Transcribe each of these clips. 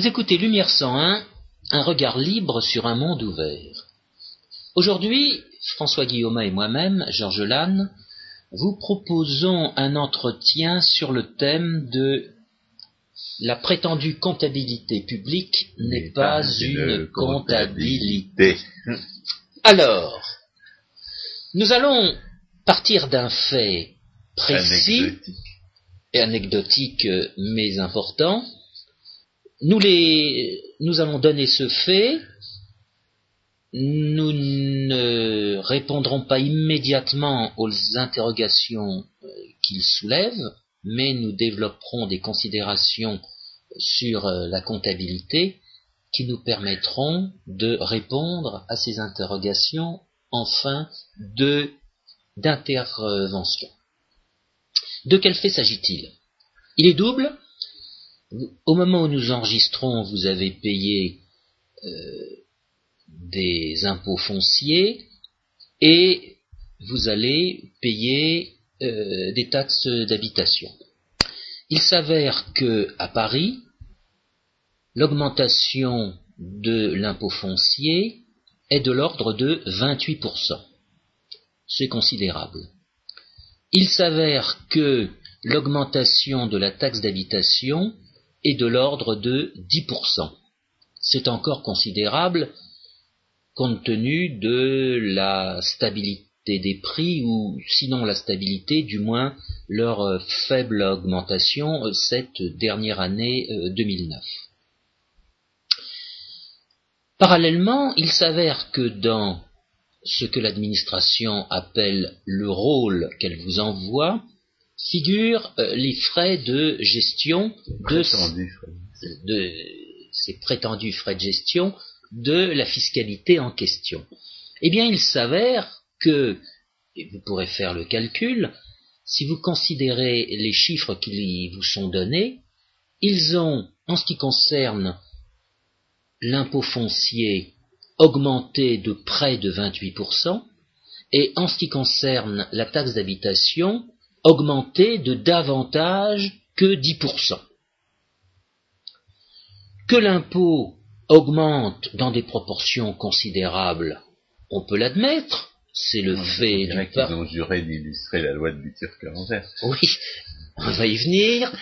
Vous écoutez Lumière 101, un regard libre sur un monde ouvert. Aujourd'hui, François Guillaume et moi-même, Georges Lannes, vous proposons un entretien sur le thème de la prétendue comptabilité publique n'est pas, une comptabilité. Alors, nous allons partir d'un fait précis et anecdotique mais important. Nous, les, nous allons donner ce fait. Nous ne répondrons pas immédiatement aux interrogations euh, qu'il soulève, mais nous développerons des considérations sur euh, la comptabilité qui nous permettront de répondre à ces interrogations en fin de d'intervention. De quel fait s'agit-il? Il est double. Au moment où nous enregistrons, vous avez payé euh, des impôts fonciers et vous allez payer euh, des taxes d'habitation. Il s'avère que à Paris, l'augmentation de l'impôt foncier est de l'ordre de 28%. C'est considérable. Il s'avère que l'augmentation de la taxe d'habitation est de l'ordre de 10%. C'est encore considérable compte tenu de la stabilité des prix ou sinon la stabilité, du moins leur euh, faible augmentation euh, cette dernière année 2009. Euh, Parallèlement, il s'avère que dans ce que l'administration appelle le rôle qu'elle vous envoie, figurent les frais de gestion de, de, ces prétendus frais de gestion de la fiscalité en question. Eh bien, il s'avère que, et vous pourrez faire le calcul, si vous considérez les chiffres qui vous sont donnés, ils ont, en ce qui concerne l'impôt foncier, augmenté de près de 28%, et en ce qui concerne la taxe d'habitation, augmenté de davantage que 10%. Que l'impôt augmente dans des proportions considérables, on peut l'admettre, c'est le fait du qu'ils ont juré d'illustrer la loi de Butur-Carenzer. Oui, on va y venir.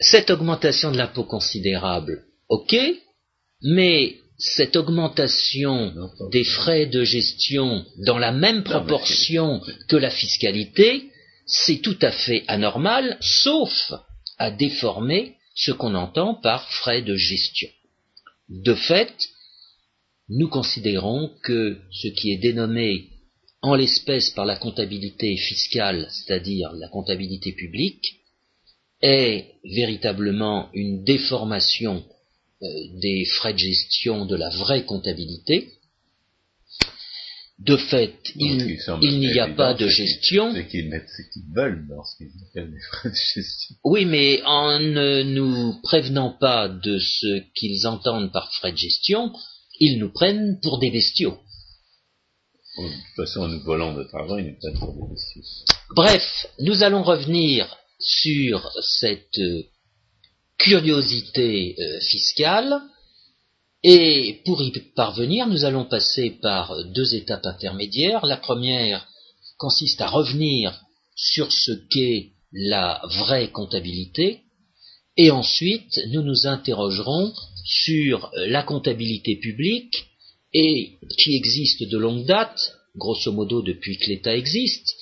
Cette augmentation de l'impôt considérable, ok, mais cette augmentation des frais de gestion dans la même proportion que la fiscalité, c'est tout à fait anormal, sauf à déformer ce qu'on entend par frais de gestion. De fait, nous considérons que ce qui est dénommé en l'espèce par la comptabilité fiscale, c'est-à-dire la comptabilité publique, est véritablement une déformation des frais de gestion de la vraie comptabilité. De fait, il, n'y a pas de gestion. C'est qu'ils mettent ce qu'ils veulent dans ce qu'ils appellent des frais de gestion. Oui, mais en ne nous prévenant pas de ce qu'ils entendent par frais de gestion, ils nous prennent pour des bestiaux. De toute façon, en nous volant notre argent, ils nous prennent pour des bestiaux. Bref, nous allons revenir sur cette euh, curiosité euh, fiscale. Et pour y parvenir, nous allons passer par deux étapes intermédiaires. La première consiste à revenir sur ce qu'est la vraie comptabilité, et ensuite nous nous interrogerons sur euh, la comptabilité publique et qui existe de longue date, grosso modo depuis que l'État existe,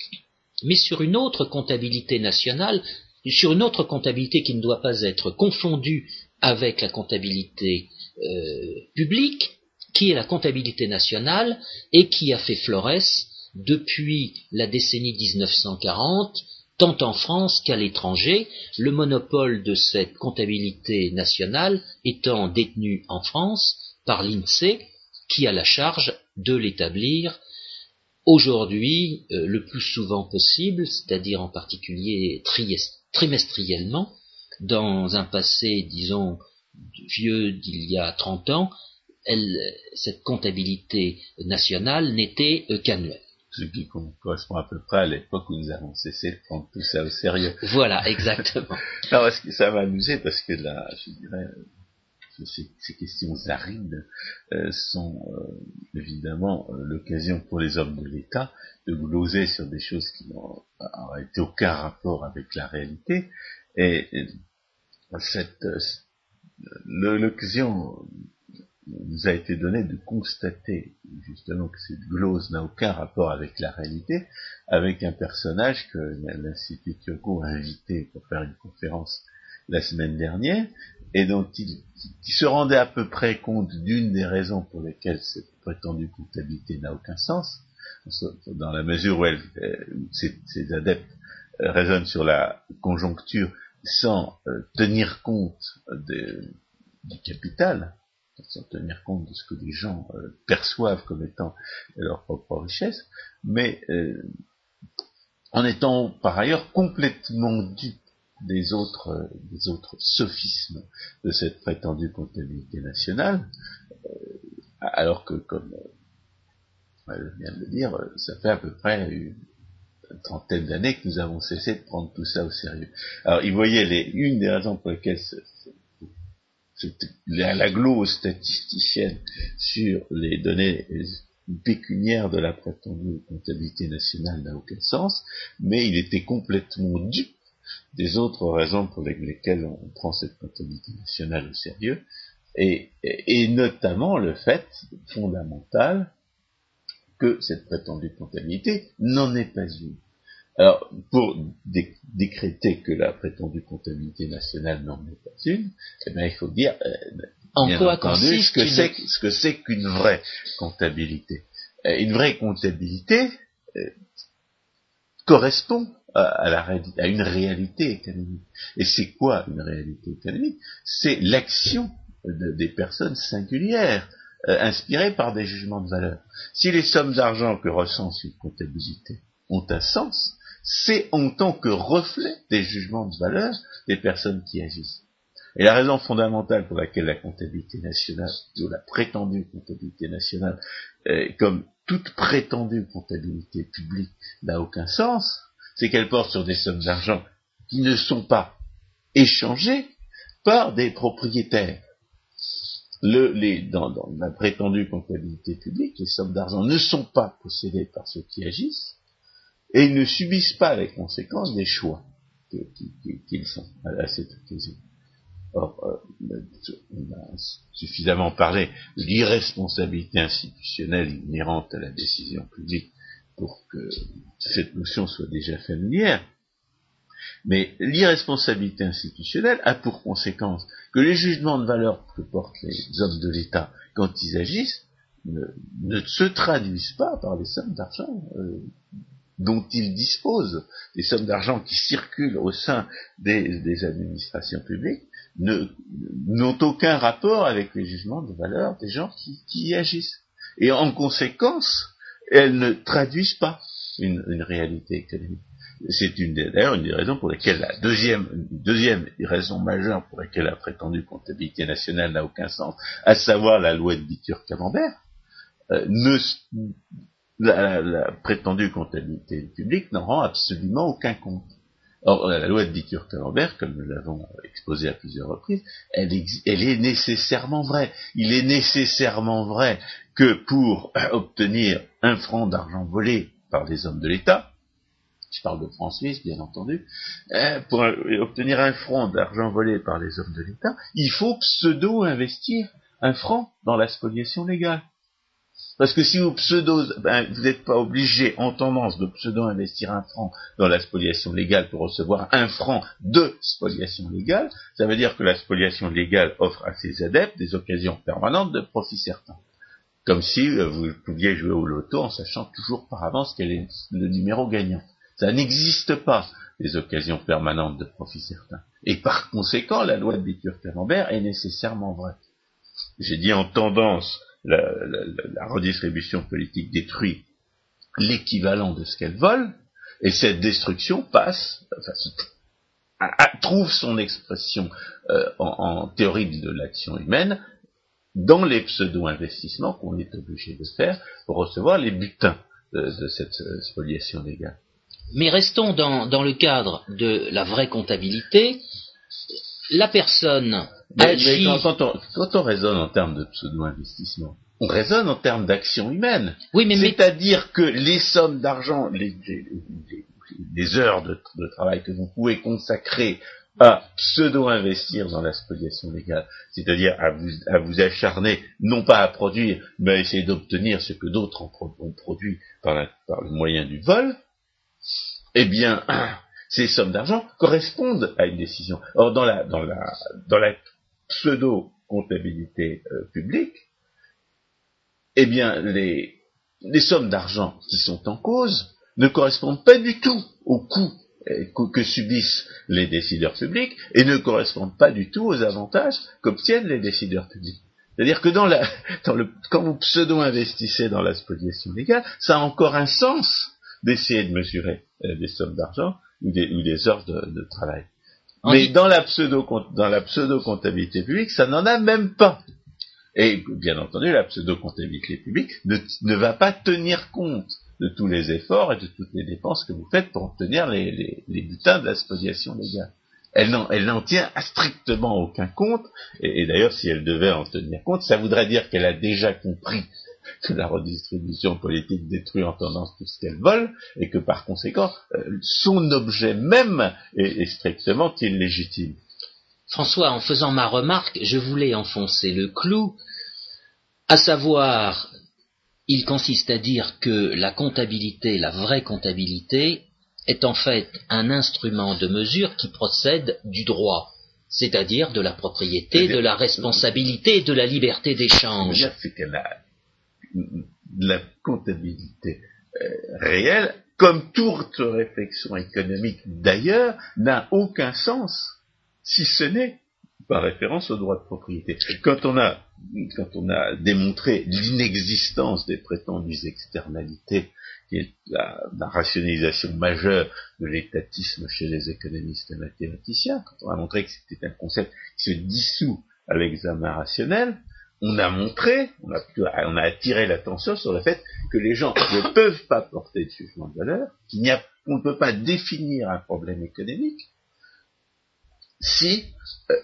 mais sur une autre comptabilité nationale, sur une autre comptabilité qui ne doit pas être confondue avec la comptabilité euh, publique, qui est la comptabilité nationale et qui a fait florès depuis la décennie 1940 tant en France qu'à l'étranger, le monopole de cette comptabilité nationale étant détenu en France par l'INSEE, qui a la charge de l'établir aujourd'hui euh, le plus souvent possible, c'est-à-dire en particulier trimestriellement, dans un passé, disons, vieux d'il y a 30 ans, cette comptabilité nationale n'était euh, qu'annuelle ce qui correspond à peu près à l'époque où nous avons cessé de prendre tout ça au sérieux. Voilà, exactement. Alors, ça m'a amusé parce que là, je dirais, ces, questions arides euh, sont euh, évidemment l'occasion pour les hommes de l'État de gloser sur des choses qui n'ont aucun rapport avec la réalité. Et, l'occasion nous a été donnée de constater justement que cette glose n'a aucun rapport avec la réalité, avec un personnage que l'Institut Turgot a invité pour faire une conférence la semaine dernière, et dont il, se rendait à peu près compte d'une des raisons pour lesquelles cette prétendue comptabilité n'a aucun sens, dans la mesure où elle, euh, ces, adeptes euh, raisonnent sur la conjoncture sans euh, tenir compte du capital, sans tenir compte de ce que les gens perçoivent comme étant leur propre richesse, mais en étant par ailleurs complètement dupes des autres, des autres sophismes de cette prétendue comptabilité nationale, euh, alors que, comme euh, je viens de le dire, ça fait à peu près une, trentaine d'années que nous avons cessé de prendre tout ça au sérieux. Alors, il voyait les, une des raisons pour lesquelles la, la glose statisticienne sur les données pécuniaires de la prétendue comptabilité nationale n'a aucun sens, mais il était complètement dupe des autres raisons pour lesquelles on prend cette comptabilité nationale au sérieux, et, notamment le fait fondamental que cette prétendue comptabilité n'en est pas une. Alors, pour décréter que la prétendue comptabilité nationale n'en est pas une, eh bien, il faut dire, euh, en quoi entendu, ce que c'est qu'une vraie comptabilité. Euh, une vraie comptabilité euh, correspond à, la, à une réalité économique. Et c'est quoi une réalité économique? C'est l'action des personnes singulières, euh, inspirées par des jugements de valeur. Si les sommes d'argent que recense une comptabilité ont un sens, c'est en tant que reflet des jugements de valeur des personnes qui agissent. Et la raison fondamentale pour laquelle la comptabilité nationale, ou la prétendue comptabilité nationale, comme toute prétendue comptabilité publique, n'a aucun sens, c'est qu'elle porte sur des sommes d'argent qui ne sont pas échangées par des propriétaires. Le, les, dans, la prétendue comptabilité publique, les sommes d'argent ne sont pas possédées par ceux qui agissent et ne subissent pas les conséquences des choix qu'ils font à, cette occasion. Or, euh, on a suffisamment parlé de l'irresponsabilité institutionnelle inhérente à la décision publique pour que cette notion soit déjà familière. Mais l'irresponsabilité institutionnelle a pour conséquence que les jugements de valeur que portent les hommes de l'État quand ils agissent ne, se traduisent pas par les sommes d'argent euh, dont ils disposent, les sommes d'argent qui circulent au sein des, administrations publiques, n'ont aucun rapport avec les jugements de valeur des gens qui, qui y agissent. Et en conséquence, elles ne traduisent pas une, réalité économique. C'est une d'ailleurs une des raisons pour lesquelles la deuxième, raison majeure pour laquelle la prétendue comptabilité nationale n'a aucun sens, à savoir la loi de Bitur-Camembert, euh, ne, la, prétendue comptabilité publique n'en rend absolument aucun compte. Or, la loi de Bitur-Camembert, comme nous l'avons exposé à plusieurs reprises, elle, est nécessairement vraie. Il est nécessairement vrai que pour obtenir un franc d'argent volé par des hommes de l'État, je parle de francs suisses, bien entendu, euh, pour obtenir un franc d'argent volé par les hommes de l'État, il faut pseudo-investir un franc dans la spoliation légale. Parce que si vous pseudo, ben, vous n'êtes pas obligé en tendance de pseudo-investir un franc dans la spoliation légale pour recevoir un franc de spoliation légale, ça veut dire que la spoliation légale offre à ses adeptes des occasions permanentes de profit certain. Comme si euh, vous pouviez jouer au loto en sachant toujours par avance quel est le numéro gagnant. Ça n'existe pas, les occasions permanentes de profit certain. Et par conséquent, la loi de Bitur-Camembert est nécessairement vraie. J'ai dit en tendance, la, redistribution politique détruit l'équivalent de ce qu'elle vole, et cette destruction passe, trouve son expression euh, en, théorie de l'action humaine dans les pseudo-investissements qu'on est obligé de faire pour recevoir les butins de, cette euh, spoliation légale. Mais restons dans, le cadre de la vraie comptabilité. La personne Mais, quand, on, raisonne en termes de pseudo-investissement, on raisonne en termes d'action humaine. Oui, mais c'est-à-dire que les sommes d'argent, les, les, heures de, travail que vous pouvez consacrer à pseudo-investir dans la spoliation légale, c'est-à-dire à vous, à vous acharner, non pas à produire, mais à essayer d'obtenir ce que d'autres ont, produit par, le moyen du vol, eh bien, ces sommes d'argent correspondent à une décision. Or, dans la, dans la, dans la pseudo-comptabilité euh, publique, eh bien, les, sommes d'argent qui sont en cause ne correspondent pas du tout au coût euh, que subissent les décideurs publics et ne correspondent pas du tout aux avantages qu'obtiennent les décideurs publics. C'est-à-dire que quand vous pseudo-investissez dans la spoliation légale, ça a encore un sens d'essayer de mesurer euh, des sommes d'argent ou des, heures de travail. Mais dans la pseudo dans la pseudo comptabilité publique, ça n'en a même pas. Et bien entendu, la pseudo comptabilité publique ne, ne va pas tenir compte de tous les efforts et de toutes les dépenses que vous faites pour obtenir les, les, butins de la spoliation légale. Elle n'en, elle n'en tient strictement aucun compte, et, d'ailleurs si elle devait en tenir compte, ça voudrait dire qu'elle a déjà compris que la redistribution politique détruit en tendance tout ce qu'elle vole, et que par conséquent, euh, son objet même est, est strictement illégitime. François, en faisant ma remarque, je voulais enfoncer le clou, à savoir il consiste à dire que la comptabilité, la vraie comptabilité, est en fait un instrument de mesure qui procède du droit, c'est-à-dire de la propriété, de la responsabilité et de la liberté d'échange. Que la, comptabilité euh, réelle, comme toute réflexion économique d'ailleurs, n'a aucun sens si ce n'est par référence au droit de propriété. Quand on a, quand on a démontré l'inexistence des prétendues externalités, qui est la, rationalisation majeure de l'étatisme chez les économistes et mathématiciens, quand on a montré que c'était un concept qui se dissout à l'examen rationnel, on a montré, on a, attiré l'attention sur le fait que les gens ne peuvent pas porter de jugement de valeur, qu'il n'y a, on ne peut pas définir un problème économique si euh,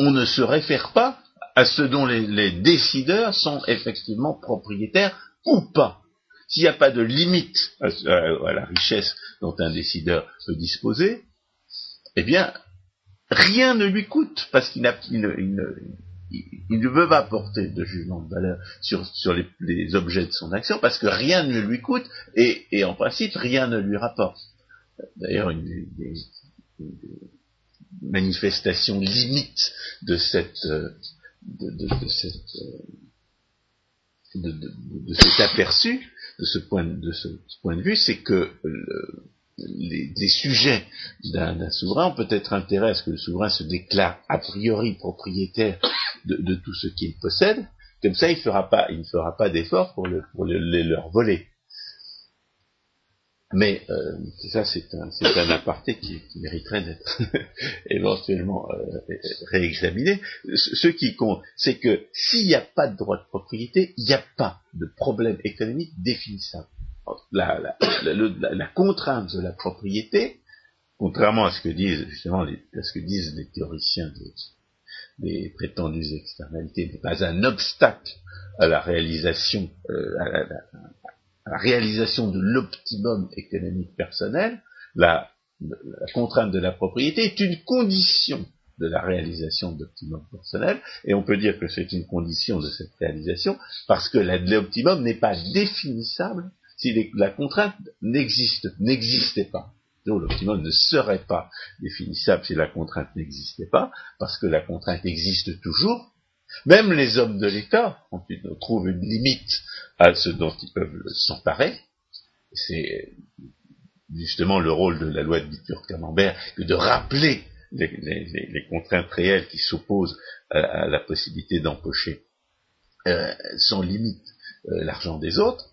on ne se réfère pas à ce dont les, décideurs sont effectivement propriétaires ou pas. S'il n'y a pas de limite à, la richesse dont un décideur peut disposer, eh bien, rien ne lui coûte, parce qu'il ne, veut pas porter de jugement de valeur sur, les, objets de son action, parce que rien ne lui coûte, et, en principe, rien ne lui rapporte. D'ailleurs, une, manifestation limite de cette euh, euh, de, cet aperçu, de ce point de, vue, c'est que le, les, les, sujets d'un souverain ont peut-être intérêt à ce que le souverain se déclare a priori propriétaire de, tout ce qu'il possède. Comme ça, il, fera pas, il ne fera pas d'effort pour, le, pour les leur voler. Mais euh, ça, c'est un, aparté qui, mériterait d'être éventuellement euh, réexaminé. Ce, qui compte, c'est que s'il n'y a pas de droit de propriété, il n'y a pas de problème économique définissable. La, contrainte de la propriété, contrairement à ce que disent justement les, à ce que disent les théoriciens des, des prétendues externalités, n'est pas un obstacle à la réalisation, euh, à, la, la réalisation de l'optimum économique personnel, la, contrainte de la propriété est une condition de la réalisation de l'optimum personnel, et on peut dire que c'est une condition de cette réalisation parce que l'optimum n'est pas définissable si la contrainte n'existe, n'existait pas. L'optimum ne serait pas définissable si la contrainte n'existait pas, parce que la contrainte existe toujours, même les hommes de l'État trouvent une limite à ce dont ils peuvent s'emparer. C'est justement le rôle de la loi de Bitur-Camembert que de rappeler les, contraintes réelles qui s'opposent à, la possibilité d'empocher euh, sans limite euh, l'argent des autres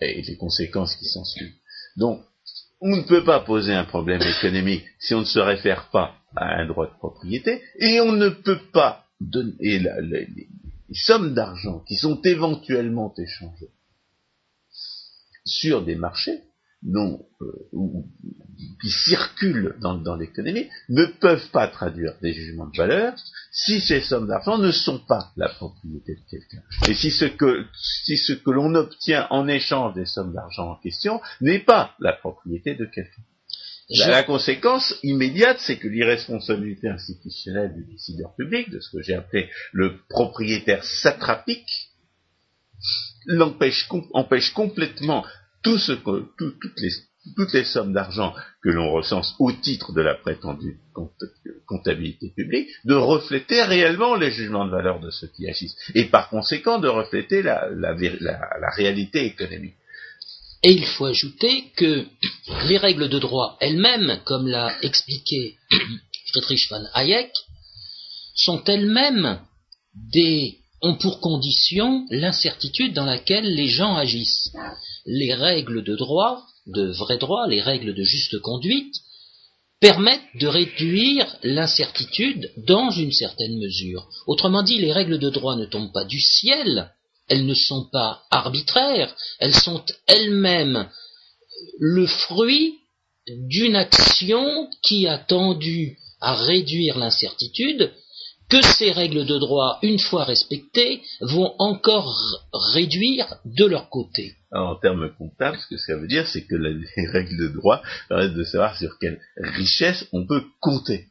et les conséquences qui s'en suivent. Donc, on ne peut pas poser un problème économique si on ne se réfère pas à un droit de propriété, et on ne peut pas et les, sommes d'argent qui sont éventuellement échangées sur des marchés non, euh, qui circulent dans, dans l'économie ne peuvent pas traduire des jugements de valeur si ces sommes d'argent ne sont pas la propriété de quelqu'un. Et si ce que, si ce que l'on obtient en échange des sommes d'argent en question n'est pas la propriété de quelqu'un. La, conséquence immédiate, c'est que l'irresponsabilité institutionnelle du décideur public, de ce que j'ai appelé le propriétaire satrapique, l'empêche empêche complètement toutes, les, sommes d'argent que l'on recense au titre de la prétendue comptabilité publique, de refléter réellement les jugements de valeur de ceux qui agissent, et par conséquent de refléter la, la, réalité économique. Et il faut ajouter que les règles de droit elles-mêmes, comme l'a expliqué Friedrich von Hayek, sont elles-mêmes des ont pour condition l'incertitude dans laquelle les gens agissent. Les règles de droit, de vrai droit, les règles de juste conduite, permettent de réduire l'incertitude dans une certaine mesure. Autrement dit, les règles de droit ne tombent pas du ciel, elles ne sont pas arbitraires, elles sont elles-mêmes le fruit d'une action qui a tendu à réduire l'incertitude que ces règles de droit, une fois respectées, vont encore réduire de leur côté. en termes comptables, ce que ça veut dire, c'est que les règles de droit permettent de savoir sur quelle richesse on peut compter.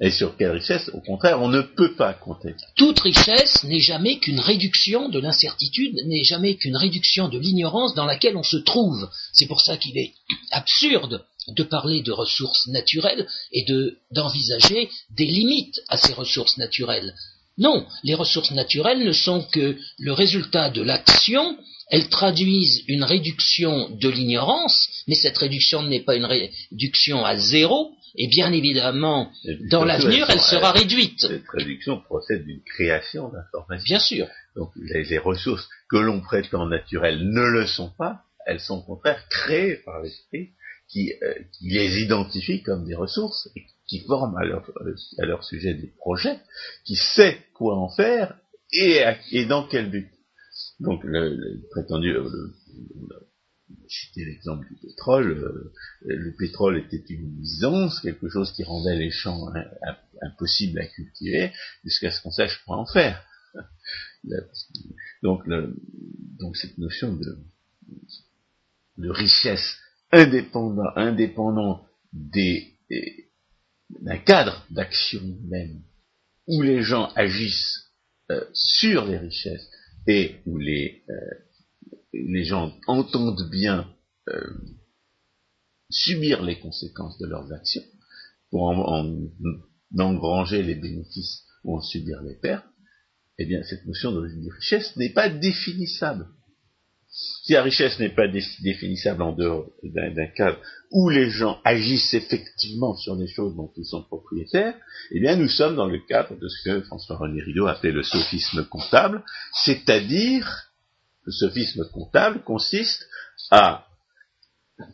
Et sur quelle richesse, au contraire, on ne peut pas compter. Toute richesse n'est jamais qu'une réduction de l'incertitude, n'est jamais qu'une réduction de l'ignorance dans laquelle on se trouve. C'est pour ça qu'il est absurde de parler de ressources naturelles et d'envisager des limites à ces ressources naturelles. Non, les ressources naturelles ne sont que le résultat de l'action, elles traduisent une réduction de l'ignorance, mais cette réduction n'est pas une réduction à zéro, et bien évidemment, dans l'avenir, elle, sera réduite. Cette réduction procède d'une création d'informations. Bien sûr. Donc les, ressources que l'on prétend naturelles ne le sont pas, elles sont au contraire créées par l'esprit qui, euh, qui, les identifie comme des ressources et qui forment à leur, à leur sujet des projets, qui sait quoi en faire et, et dans quel but. Donc le, le prétendu, euh, le, citer l'exemple du pétrole, euh, le pétrole était une nuisance, quelque chose qui rendait les champs impossibles à cultiver, jusqu'à ce qu'on sache quoi en faire. Donc, donc cette notion de, de richesse indépendante, indépendant des, d'un cadre d'action même, où les gens agissent euh, sur les richesses et où les, euh, les gens entendent bien euh, subir les conséquences de leurs actions, pour en, engranger les bénéfices ou en subir les pertes, eh bien cette notion de richesse n'est pas définissable. Si la richesse n'est pas définissable en dehors d'un cadre où les gens agissent effectivement sur des choses dont ils sont propriétaires, eh bien nous sommes dans le cadre de ce que François-René Rideau appelait le sophisme comptable, c'est-à-dire le sophisme comptable consiste à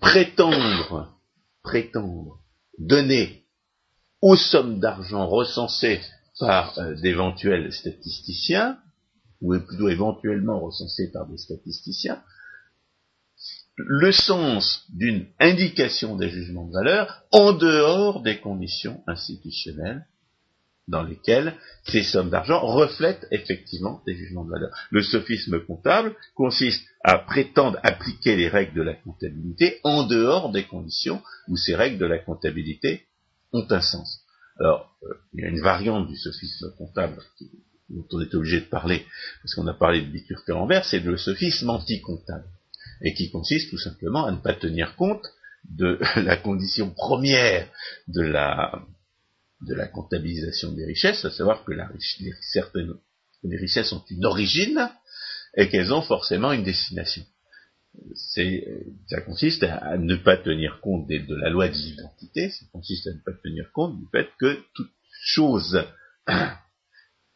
prétendre, prétendre donner aux sommes d'argent recensées par euh, d'éventuels statisticiens, ou plutôt éventuellement recensées par des statisticiens, le sens d'une indication des jugements de valeur en dehors des conditions institutionnelles dans lesquels ces sommes d'argent reflètent effectivement des jugements de valeur. Le sophisme comptable consiste à prétendre appliquer les règles de la comptabilité en dehors des conditions où ces règles de la comptabilité ont un sens. Alors, euh, il y a une variante du sophisme comptable dont on est obligé de parler, parce qu'on a parlé de bitur envers, c'est le sophisme anti-comptable, et qui consiste tout simplement à ne pas tenir compte de la condition première de la, de la comptabilisation des richesses, à savoir que la, les, certaines les richesses ont une origine et qu'elles ont forcément une destination. Ça consiste à, ne pas tenir compte de, la loi de l'identité, ça consiste à ne pas tenir compte du fait que toute chose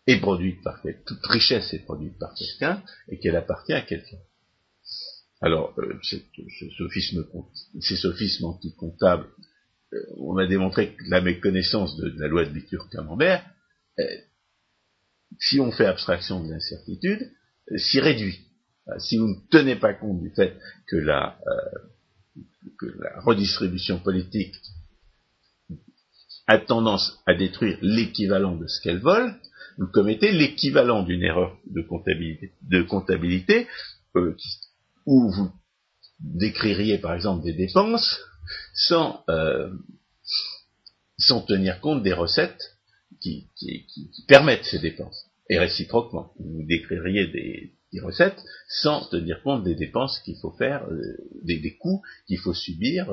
est produite par quelqu'un, toute richesse est produite par quelqu'un et qu'elle appartient à quelqu'un. Alors, euh, ce sophisme, ces sophismes anti-comptables euh, on a démontré que la méconnaissance de, la loi de Bitur-Camembert, euh, si on fait abstraction de l'incertitude, euh, s'y réduit. Si vous ne tenez pas compte du fait que la, que la redistribution politique a tendance à détruire l'équivalent de ce qu'elle vole, vous commettez l'équivalent d'une erreur de comptabilité, de comptabilité euh, où vous décririez par exemple des dépenses sans, euh, sans tenir compte des recettes qui, permettent ces dépenses. Et réciproquement, vous décririez des, recettes sans tenir compte des dépenses qu'il faut faire, euh, des, coûts qu'il faut subir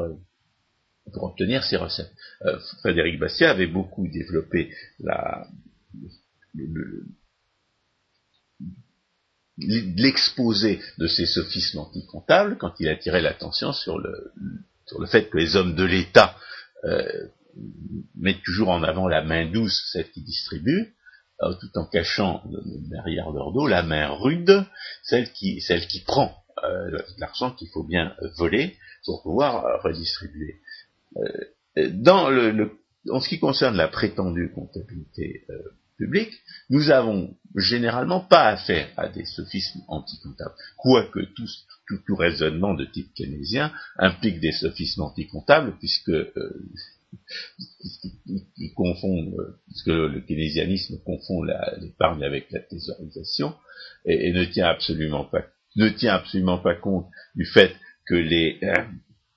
pour obtenir ces recettes. Frédéric Bastiat avait beaucoup développé la, l'exposé de ces sophismes anticomptables quand il attirait l'attention sur le, sur le fait que les hommes de l'État mettent toujours en avant la main douce, celle qui distribue, euh, tout en cachant derrière leur dos la main rude, celle qui, celle qui prend euh, l'argent qu'il faut bien voler pour pouvoir euh, redistribuer. dans le, en ce qui concerne la prétendue comptabilité publique, nous avons généralement pas affaire à des sophismes anticomptables, quoique tout, tout, tout raisonnement de type keynésien implique des sophismes anticomptables, puisque ils confondent, puisque le keynésianisme confond l'épargne avec la thésaurisation, et, ne tient absolument pas, ne tient absolument pas compte du fait que les,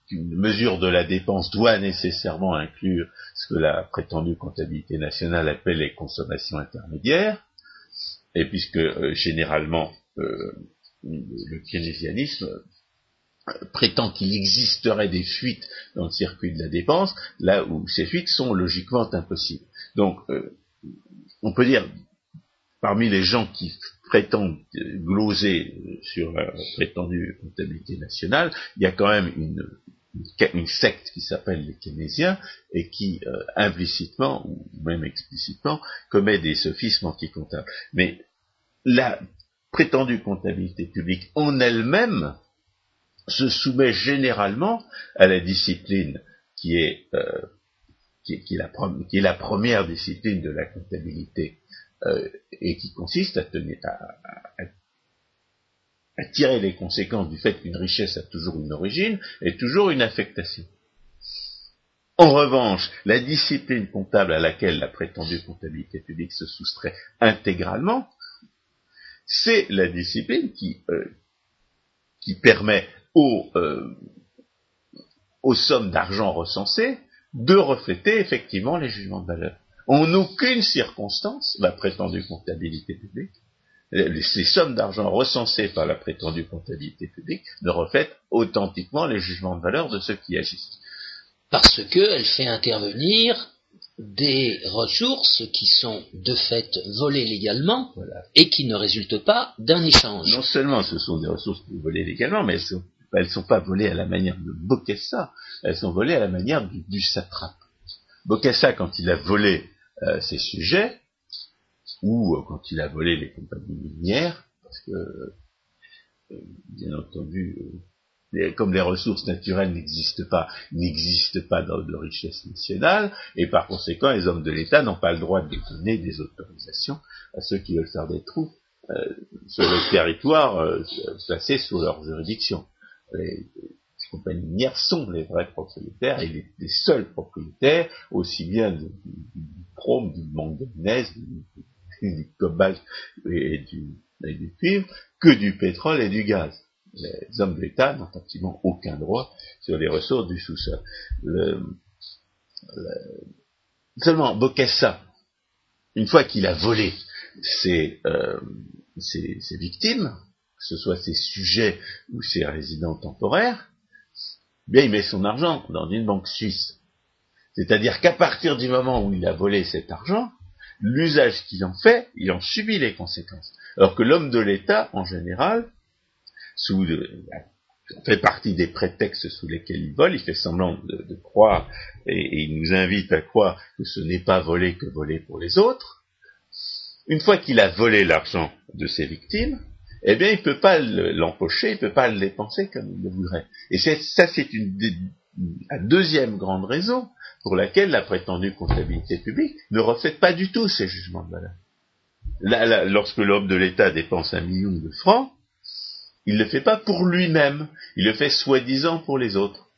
qu'une mesure de la dépense doit nécessairement inclure que la prétendue comptabilité nationale appelle les consommations intermédiaires, et puisque euh, généralement euh, le keynésianisme prétend qu'il existerait des fuites dans le circuit de la dépense, là où ces fuites sont logiquement impossibles. Donc, euh, on peut dire, parmi les gens qui prétendent gloser sur la prétendue comptabilité nationale, il y a quand même une, secte qui s'appelle les keynésiens et qui, euh, implicitement ou même explicitement, commet des sophismes anticomptables. Mais la prétendue comptabilité publique en elle-même se soumet généralement à la discipline qui est, euh, qui, la, première discipline de la comptabilité euh, et qui consiste à, tenir, à, à, tirer les conséquences du fait qu'une richesse a toujours une origine et toujours une affectation. En revanche, la discipline comptable à laquelle la prétendue comptabilité publique se soustrait intégralement, c'est la discipline qui, euh, qui permet euh, aux, sommes d'argent recensées de refléter effectivement les jugements de valeur. En aucune circonstance, la prétendue comptabilité publique, ces sommes d'argent recensées par la prétendue comptabilité publique ne reflètent authentiquement les jugements de valeur de ceux qui agissent. Parce qu'elle fait intervenir des ressources qui sont de fait volées légalement et qui ne résultent pas d'un échange. Non seulement ce sont des ressources volées légalement, mais elles sont elles sont pas volées à la manière de Bokessa, elles sont volées à la manière du, satrape. Bokessa, quand il a volé euh, ses sujets, ou euh, quand il a volé les compagnies minières, parce que, euh, bien entendu, comme les ressources naturelles n'existent pas, n'existent pas dans de richesse nationale, et par conséquent, les hommes de l'État n'ont pas le droit de donner des autorisations à ceux qui veulent faire des trous sur le territoire placé sous leur juridiction. Les, compagnies minières sont les vrais propriétaires et les, seuls propriétaires, aussi bien du, chrome, du manganèse, du, cobalt et du, cuivre, que du pétrole et du gaz. Les hommes de l'État n'ont absolument aucun droit sur les ressources du sous-sol. seulement Bokassa, une fois qu'il a volé ses, euh, ses victimes, que ce soit ses sujets ou ses résidents temporaires, bien il met son argent dans une banque suisse. C'est-à-dire qu'à partir du moment où il a volé cet argent, l'usage qu'il en fait, il en subit les conséquences. Alors que l'homme de l'État, en général, sous fait partie des prétextes sous lesquels il vole, il fait semblant de, croire, et, et, il nous invite à croire que ce n'est pas voler que voler pour les autres. Une fois qu'il a volé l'argent de ses victimes, eh bien, il ne peut pas l'empocher, il ne peut pas le dépenser comme il le voudrait. Et ça, c'est une, la deuxième grande raison pour laquelle la prétendue comptabilité publique ne reflète pas du tout ces jugements de valeur. lorsque l'homme de l'État dépense un million de francs, il ne le fait pas pour lui-même, il le fait soi-disant pour les autres.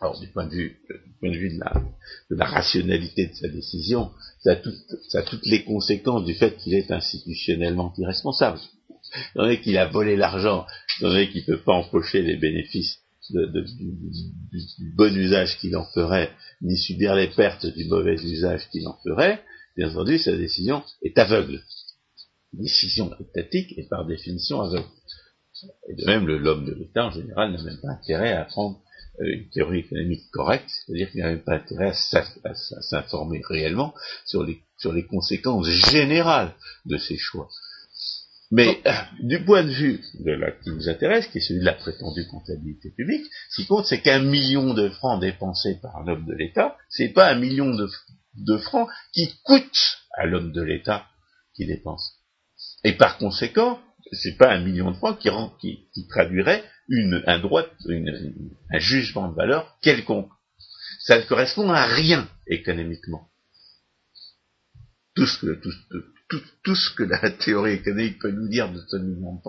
Alors, du point de vue, point de, la, rationalité de sa décision, ça a, toutes les conséquences du fait qu'il est institutionnellement irresponsable. Étant donné qu'il a volé l'argent, donné qu'il ne peut pas empocher les bénéfices du, bon usage qu'il en ferait, ni subir les pertes du mauvais usage qu'il en ferait, bien entendu, sa décision est aveugle. Décision étatique est par définition aveugle. Et de même, l'homme de l'État, en général, n'a même pas intérêt à prendre euh, une théorie économique correcte, c'est-à-dire qu'il n'a même pas intérêt à s'informer réellement sur les conséquences générales de ses choix. Mais euh, du point de vue de la qui nous intéresse, qui est celui de la prétendue comptabilité publique, ce qui compte, c'est qu'un million de francs dépensés par un homme de l'État, c'est pas un million de, de francs qui coûte à l'homme de l'État qui dépense. Et par conséquent, c'est pas un million de francs qui, qui, traduirait une, un droit, une, un jugement de valeur quelconque. Ça ne correspond à rien économiquement. Tout ce que, tout, tout, tout, ce que la théorie économique peut nous dire de ce million de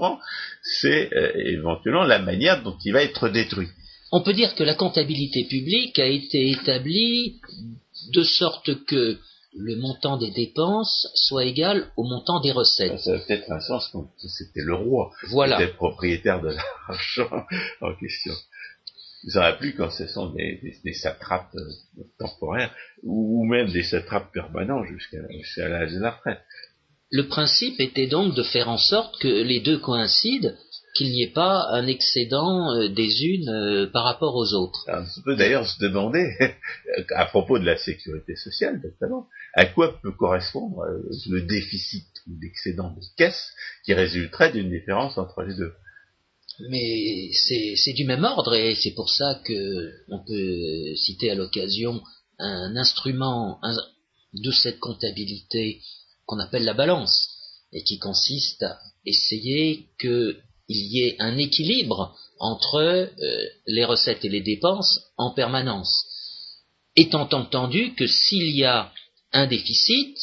c'est euh, éventuellement la manière dont il va être détruit. On peut dire que la comptabilité publique a été établie de sorte que le montant des dépenses soit égal au montant des recettes. Ça, peut-être un sens que c'était le roi voilà. qui était propriétaire de l'argent en question. Ça va plus quand ce sont des, des, satrapes euh, temporaires ou, même des satrapes permanents jusqu'à l'âge de la retraite. Le principe était donc de faire en sorte que les deux coïncident qu'il n'y ait pas un excédent euh, des unes euh, par rapport aux autres. on peut d'ailleurs se demander, à propos de la sécurité sociale notamment, à quoi peut correspondre euh, le déficit ou l'excédent de caisse qui résulterait d'une différence entre les deux? Mais c'est du même ordre et c'est pour ça que on peut citer à l'occasion un instrument de cette comptabilité qu'on appelle la balance et qui consiste à essayer que il y ait un équilibre entre euh, les recettes et les dépenses en permanence. Étant entendu que s'il y a un déficit,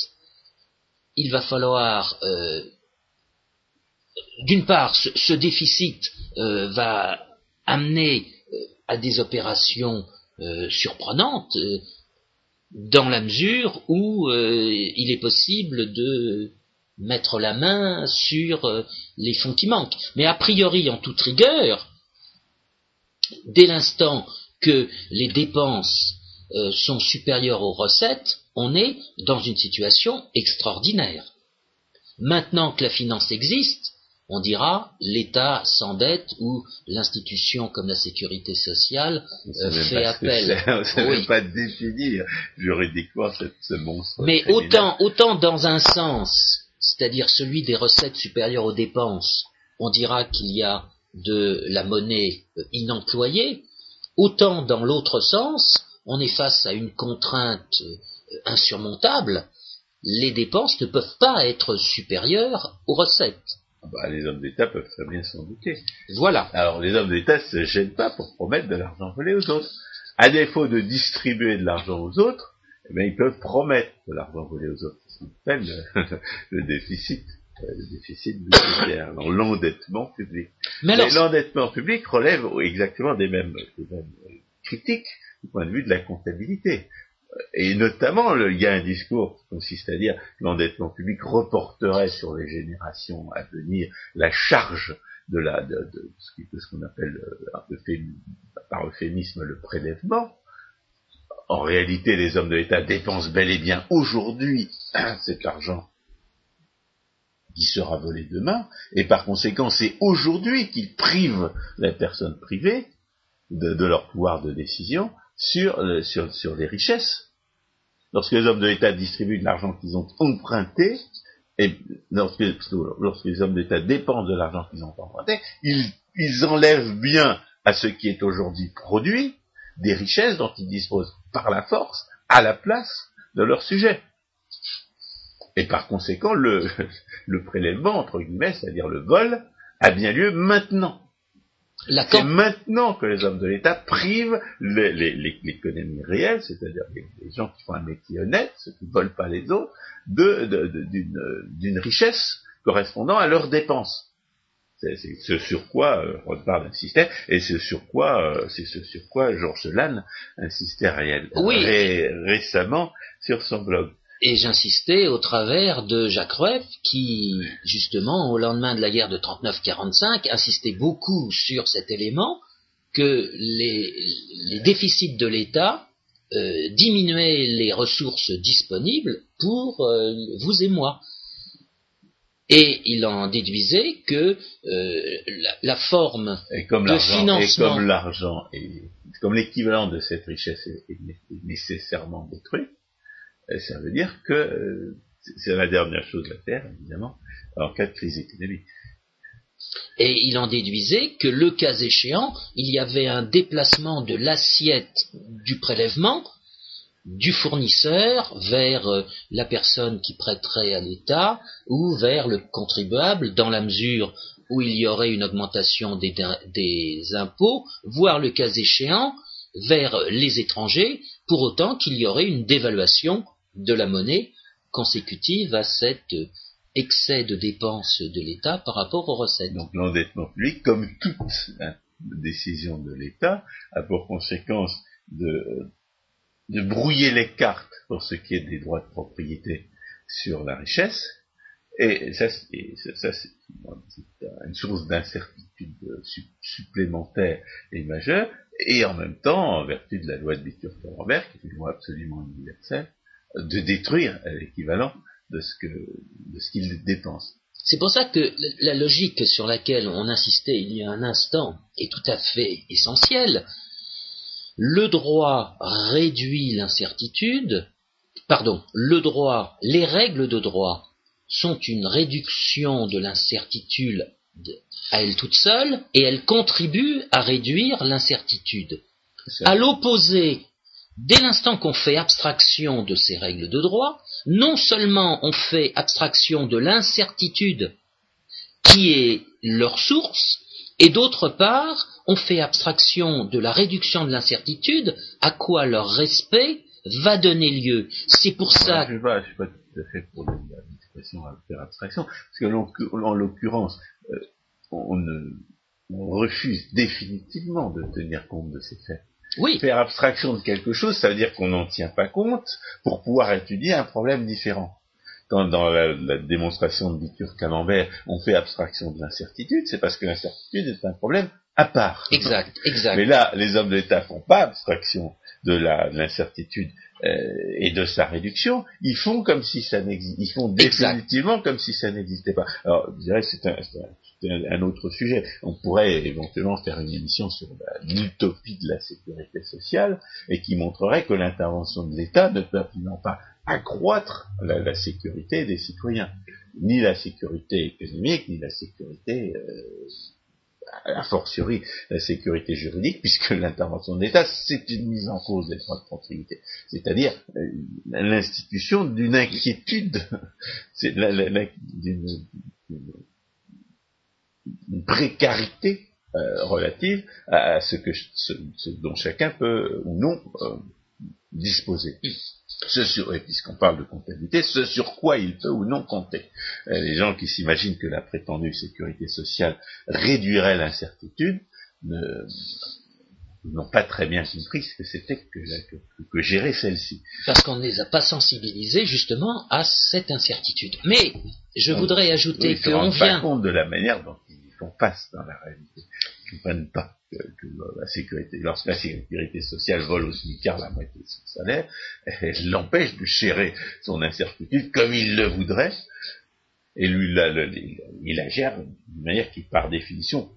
il va falloir, euh, d'une part, ce, déficit euh, va amener à des opérations surprenantes, dans la mesure où il est possible de mettre la main sur euh, les fonds qui manquent. Mais a priori, en toute rigueur, dès l'instant que les dépenses euh, sont supérieures aux recettes, on est dans une situation extraordinaire. Maintenant que la finance existe, on dira l'État s'endette ou l'institution comme la sécurité sociale euh, fait appel. On ne sait même pas définir juridiquement ce monstre. Mais autant, autant dans un sens, c'est-à-dire celui des recettes supérieures aux dépenses, on dira qu'il y a de la monnaie euh, inemployée, autant dans l'autre sens, on est face à une contrainte euh, insurmontable, les dépenses ne peuvent pas être supérieures aux recettes. Ah bah, les hommes d'État peuvent très bien s'en douter. Voilà. Alors les hommes d'État ne se gênent pas pour promettre de l'argent volé aux autres. À défaut de distribuer de l'argent aux autres, eh bien, ils peuvent promettre de l'argent volé aux autres appelle le, déficit, euh, le déficit budgétaire, l'endettement public. Mais, l'endettement public relève exactement des mêmes, des mêmes critiques du point de vue de la comptabilité. Et notamment, il y a un discours qui consiste à dire que l'endettement public reporterait sur les générations à venir la charge de, la, de, ce qu'on appelle euh, par euphémisme le prélèvement, en réalité, les hommes de l'État dépensent bel et bien aujourd'hui cet argent qui sera volé demain, et par conséquent, c'est aujourd'hui qu'ils privent les personnes privées de, leur pouvoir de décision sur, euh, sur, sur les richesses. Lorsque les hommes de l'État distribuent de l'argent qu'ils ont emprunté, et lorsque, lorsque les hommes d'État dépensent de l'argent qu'ils ont emprunté, ils, ils enlèvent bien à ce qui est aujourd'hui produit des richesses dont ils disposent par la force à la place de leur sujet. Et par conséquent, le, le prélèvement, entre guillemets, c'est-à-dire le vol, a bien lieu maintenant. C'est maintenant que les hommes de l'État privent l'économie réelle, c'est-à-dire les, gens qui font un métier honnête, ceux qui ne volent pas les autres, d'une richesse correspondant à leurs dépenses. C'est ce sur quoi euh, Rothbard insistait, et ce sur quoi, euh, c'est ce sur quoi Georges Lannes insistait réel, récemment sur son blog. Et j'insistais au travers de Jacques Rueff, qui, justement, au lendemain de la guerre de 39-45, insistait beaucoup sur cet élément que les, déficits de l'État euh, diminuaient les ressources disponibles pour euh, vous et moi. Et il en déduisait que euh, la, forme et comme de financement... Et comme l'argent, comme l'équivalent de cette richesse est, nécessairement détruit, ça veut dire que c'est la dernière chose à faire, évidemment, en cas de crise économique. Et il en déduisait que le cas échéant, il y avait un déplacement de l'assiette du prélèvement du fournisseur vers euh, la personne qui prêterait à l'État ou vers le contribuable dans la mesure où il y aurait une augmentation des, des impôts, voire le cas échéant vers les étrangers, pour autant qu'il y aurait une dévaluation de la monnaie consécutive à cette excès de dépenses de l'État par rapport aux recettes. Donc l'endettement public, comme toute décision de l'État, a pour conséquence de, brouiller les cartes pour ce qui est des droits de propriété sur la richesse, et ça, c'est une source d'incertitude supplémentaire et majeure, et en même temps, en vertu de la loi de Bittur-Feuerbach, qui est une loi absolument universelle, de détruire l'équivalent de ce que de ce qu'il dépense. C'est pour ça que la logique sur laquelle on insistait il y a un instant est tout à fait essentielle. Le droit réduit l'incertitude, pardon, le droit, les règles de droit sont une réduction de l'incertitude à elles toutes seules et elles contribuent à réduire l'incertitude. À l'opposé, dès l'instant qu'on fait abstraction de ces règles de droit, non seulement on fait abstraction de l'incertitude qui est leur source, et d'autre part, on fait abstraction de la réduction de l'incertitude à quoi leur respect va donner lieu. C'est pour ça. Je ne suis, pas tout à fait pour l'expression à faire abstraction, parce que en l'occurrence, euh, on, on refuse définitivement de tenir compte de ces faits. Oui. Faire abstraction de quelque chose, ça veut dire qu'on n'en tient pas compte pour pouvoir étudier un problème différent. Quand dans la, démonstration de Bitur Camembert, on fait abstraction de l'incertitude, c'est parce que l'incertitude est un problème à part. Exact, exact. Mais là, les hommes d'État font pas abstraction de l'incertitude euh, et de sa réduction, ils font comme si ça n'existait, ils font définitivement comme si ça n'existait pas. Alors, je dirais que c'est un, un, autre sujet. On pourrait éventuellement faire une émission sur l'utopie de la sécurité sociale et qui montrerait que l'intervention de l'État ne peut absolument pas accroître la, sécurité des citoyens, ni la sécurité économique, ni la sécurité euh, a fortiori la sécurité juridique, puisque l'intervention de l'État, c'est une mise en cause des droits de propriété, c'est-à-dire euh, l'institution d'une inquiétude, d'une une précarité euh, relative à, ce, que, dont chacun peut ou non euh, disposer. Ce sur, et puisqu'on parle de comptabilité, ce sur quoi il peut ou non compter. Euh, les gens qui s'imaginent que la prétendue sécurité sociale réduirait l'incertitude n'ont pas très bien compris ce que c'était que, que, gérer celle-ci. Parce qu'on ne les a pas sensibilisés justement à cette incertitude. Mais je voudrais ajouter qu'on vient... compte de la manière dont font face dans la réalité. Ils ne comprennent pas que, la sécurité, lorsque la sécurité sociale vole au smicard la moitié de son salaire, elle l'empêche de gérer son incertitude comme il le voudrait, et lui, la, il la gère d'une manière qui, par définition,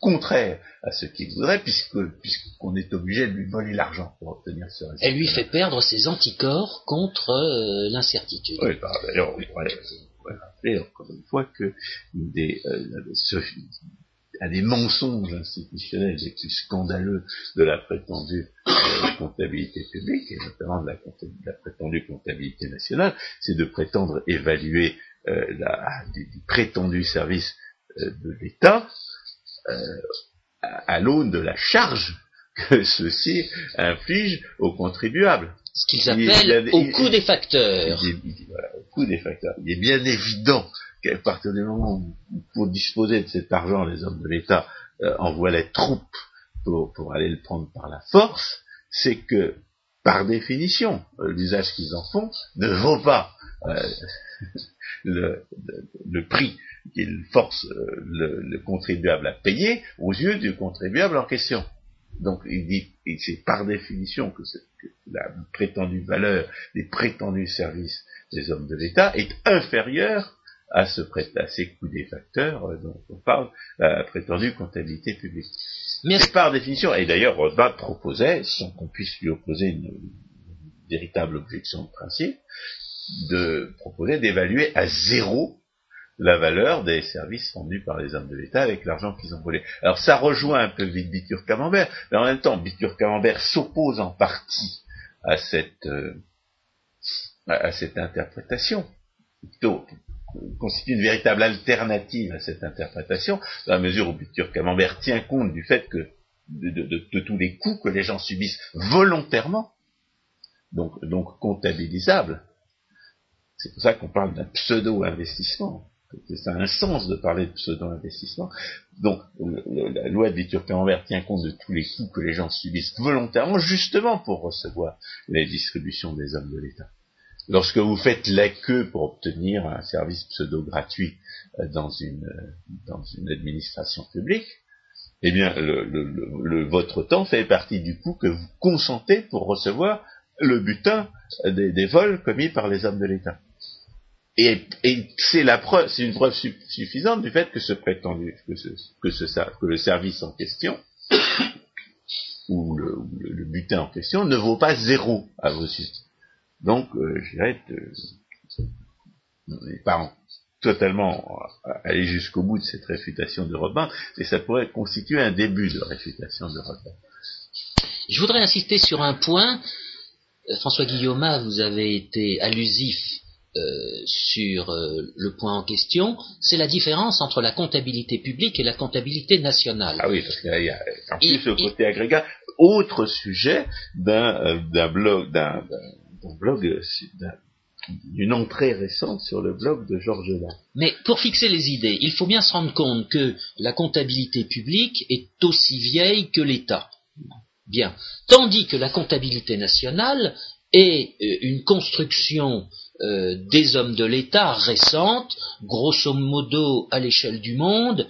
contraire à ce qu'il voudrait, puisque puisqu'on est obligé de lui voler l'argent pour obtenir ce résultat. Elle lui fait perdre ses anticorps contre euh, l'incertitude. Oui, bah, d'ailleurs, on pourrait, rappeler encore une fois que des, euh, un des mensonges institutionnels les plus scandaleux de la prétendue euh, comptabilité publique, et notamment de la, de la prétendue comptabilité nationale, c'est de prétendre évaluer euh, la, du, prétendu service euh, de l'État à, l'aune de la charge que ceci inflige aux contribuables. Ce qu'ils appellent au coût des facteurs. Il, au coût des facteurs. Il est bien évident qu'à partir du moment où, pour disposer de cet argent, les hommes de l'État euh, envoient les troupes pour, pour aller le prendre par la force, c'est que, par définition, euh, l'usage qu'ils en font ne vaut pas euh, le, le, prix qu'il force le, le, contribuable à payer aux yeux du contribuable en question. Donc il dit, c'est par définition que, la prétendue valeur des prétendus services des hommes de l'État est inférieure à, ce, à ces coûts des facteurs euh, dont on parle, la prétendue comptabilité publique. Mais par définition, et d'ailleurs Rothbard proposait, sans qu'on puisse lui opposer une, véritable objection de principe, de proposer d'évaluer à zéro la valeur des services rendus par les hommes de l'État avec l'argent qu'ils ont volé. Alors ça rejoint un peu vite Bitur Camembert, mais en même temps, Bitur Camembert s'oppose en partie à cette, euh, à cette interprétation, plutôt constitue une véritable alternative à cette interprétation, dans la mesure où Bitur Camembert tient compte du fait que de, tous les coûts que les gens subissent volontairement, donc, donc comptabilisables. C'est pour ça qu'on parle d'un pseudo-investissement ça a un sens de parler de pseudo-investissement. Donc, la loi de Vitur Camembert tient compte de tous les coûts que les gens subissent volontairement, justement pour recevoir les distributions des hommes de l'État. Lorsque vous faites la queue pour obtenir un service pseudo-gratuit euh, dans une, euh, dans une administration publique, eh bien, le, votre temps fait partie du coût que vous consentez pour recevoir le butin des vols commis par les hommes de l'État. Et, c'est la preuve, c'est une preuve suffisante du fait que ce prétendu, que, le service en question ou le, butin en question ne vaut pas zéro à vos yeux. Donc, euh, je dirais, on n'est pas totalement aller jusqu'au bout de cette réfutation de Robin, mais ça pourrait constituer un début de réfutation de Robin. Je voudrais insister sur un point. Euh, François Guillaume, vous avez été allusif euh, sur euh, le point en question, c'est la différence entre la comptabilité publique et la comptabilité nationale. Ah oui, parce qu'il y a en plus le côté agrégat, autre sujet d'un euh, blog, d'un blog, d'une entrée récente sur le blog de Georges Lac. Mais pour fixer les idées, il faut bien se rendre compte que la comptabilité publique est aussi vieille que l'État. Bien. Tandis que la comptabilité nationale est une construction euh, des hommes de l'État récente, grosso modo à l'échelle du monde,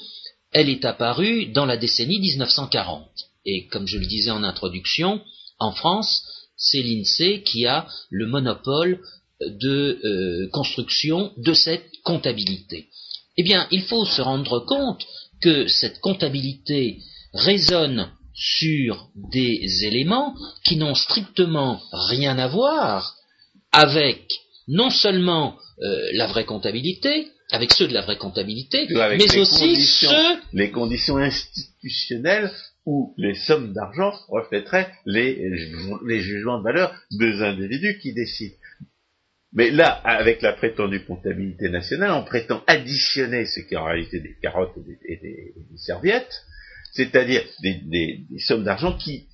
elle est apparue dans la décennie 1940. Et comme je le disais en introduction, en France, c'est l'INSEE qui a le monopole de euh, construction de cette comptabilité. Eh bien, il faut se rendre compte que cette comptabilité résonne sur des éléments qui n'ont strictement rien à voir avec non seulement euh, la vraie comptabilité, avec ceux de la vraie comptabilité, mais aussi ceux... Les conditions institutionnelles où les sommes d'argent reflèteraient les, les jugements de valeur des individus qui décident. Mais là, avec la prétendue comptabilité nationale, on prétend additionner ce qui est en réalité des carottes et des, serviettes, c'est-à-dire des, sommes d'argent qui,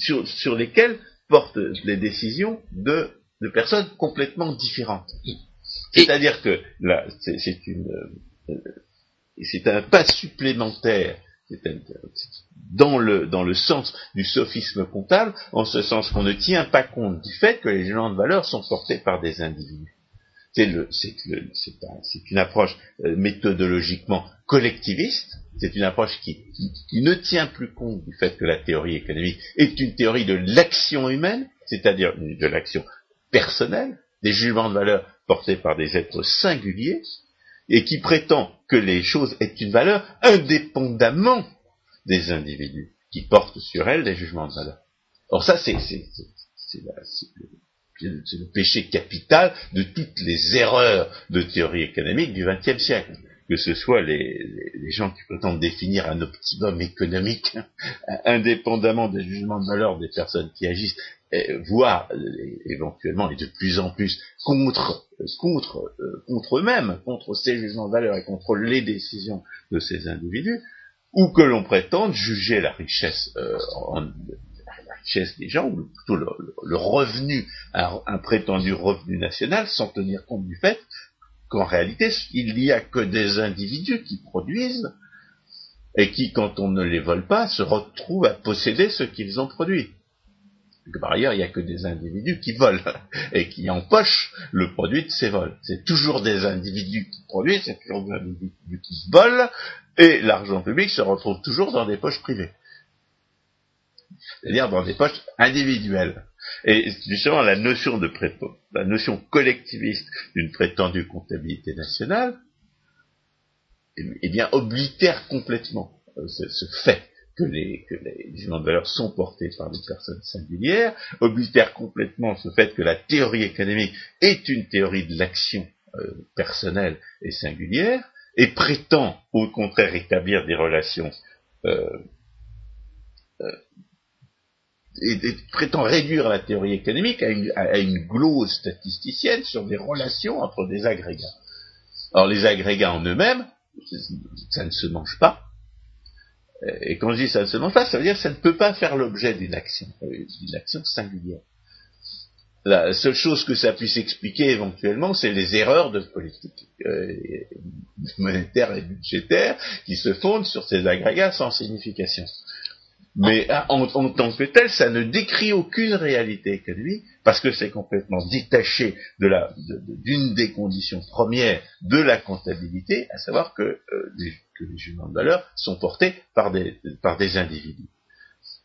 sur, sur lesquelles portent les décisions de, de personnes complètement différentes. C'est-à-dire que là, c'est une, euh, c'est un pas supplémentaire dans le, dans le sens du sophisme comptable, en ce sens qu'on ne tient pas compte du fait que les jugements de valeur sont portés par des individus. C'est une approche euh, méthodologiquement collectiviste, c'est une approche qui, ne tient plus compte du fait que la théorie économique est une théorie de l'action humaine, c'est-à-dire de l'action personnelle, des jugements de valeur portés par des êtres singuliers, et qui prétend que les choses aient une valeur indépendamment des individus qui portent sur elles des jugements de valeur. Or ça, c'est le péché capital de toutes les erreurs de théorie économique du XXe siècle que ce soit les, gens qui prétendent définir un optimum économique indépendamment des jugements de valeur des personnes qui agissent, voire éventuellement et de plus en plus euh, contre eux-mêmes, contre ces jugements de valeur et contre les décisions de ces individus, ou que l'on prétende juger la richesse euh, richesse des gens, ou plutôt le, revenu, un, prétendu revenu national, sans tenir compte du fait qu'en réalité, il n'y a que des individus qui produisent et qui, quand on ne les vole pas, se retrouvent à posséder ce qu'ils ont produit. par ailleurs, il n'y a que des individus qui volent et qui empochent le produit de ces vols. C'est toujours des individus qui produisent, c'est toujours des individus qui volent, et l'argent public se retrouve toujours dans des poches privées. C'est-à-dire dans des poches individuelles. Et justement, la notion de la notion collectiviste d'une prétendue comptabilité nationale, eh bien, oblitère complètement euh, ce, fait que les, que les jugements de valeur sont portés par des personnes singulières, oblitère complètement ce fait que la théorie économique est une théorie de l'action euh, personnelle et singulière, et prétend au contraire établir des relations euh, et, prétend réduire la théorie économique à une, à statisticienne sur des relations entre des agrégats. Alors les agrégats en eux-mêmes, ça ne se mange pas. Et quand je dis ça ne se mange pas, ça veut dire que ça ne peut pas faire l'objet d'une action, d'une action singulière. La seule chose que ça puisse expliquer éventuellement, c'est les erreurs de politique euh, monétaire et budgétaire qui se fondent sur ces agrégats sans signification. Mais en, tant que tel, ça ne décrit aucune réalité économique parce que c'est complètement détaché de la d'une des conditions premières de la comptabilité, à savoir que, euh, que les jugements de valeur sont portés par des par des individus.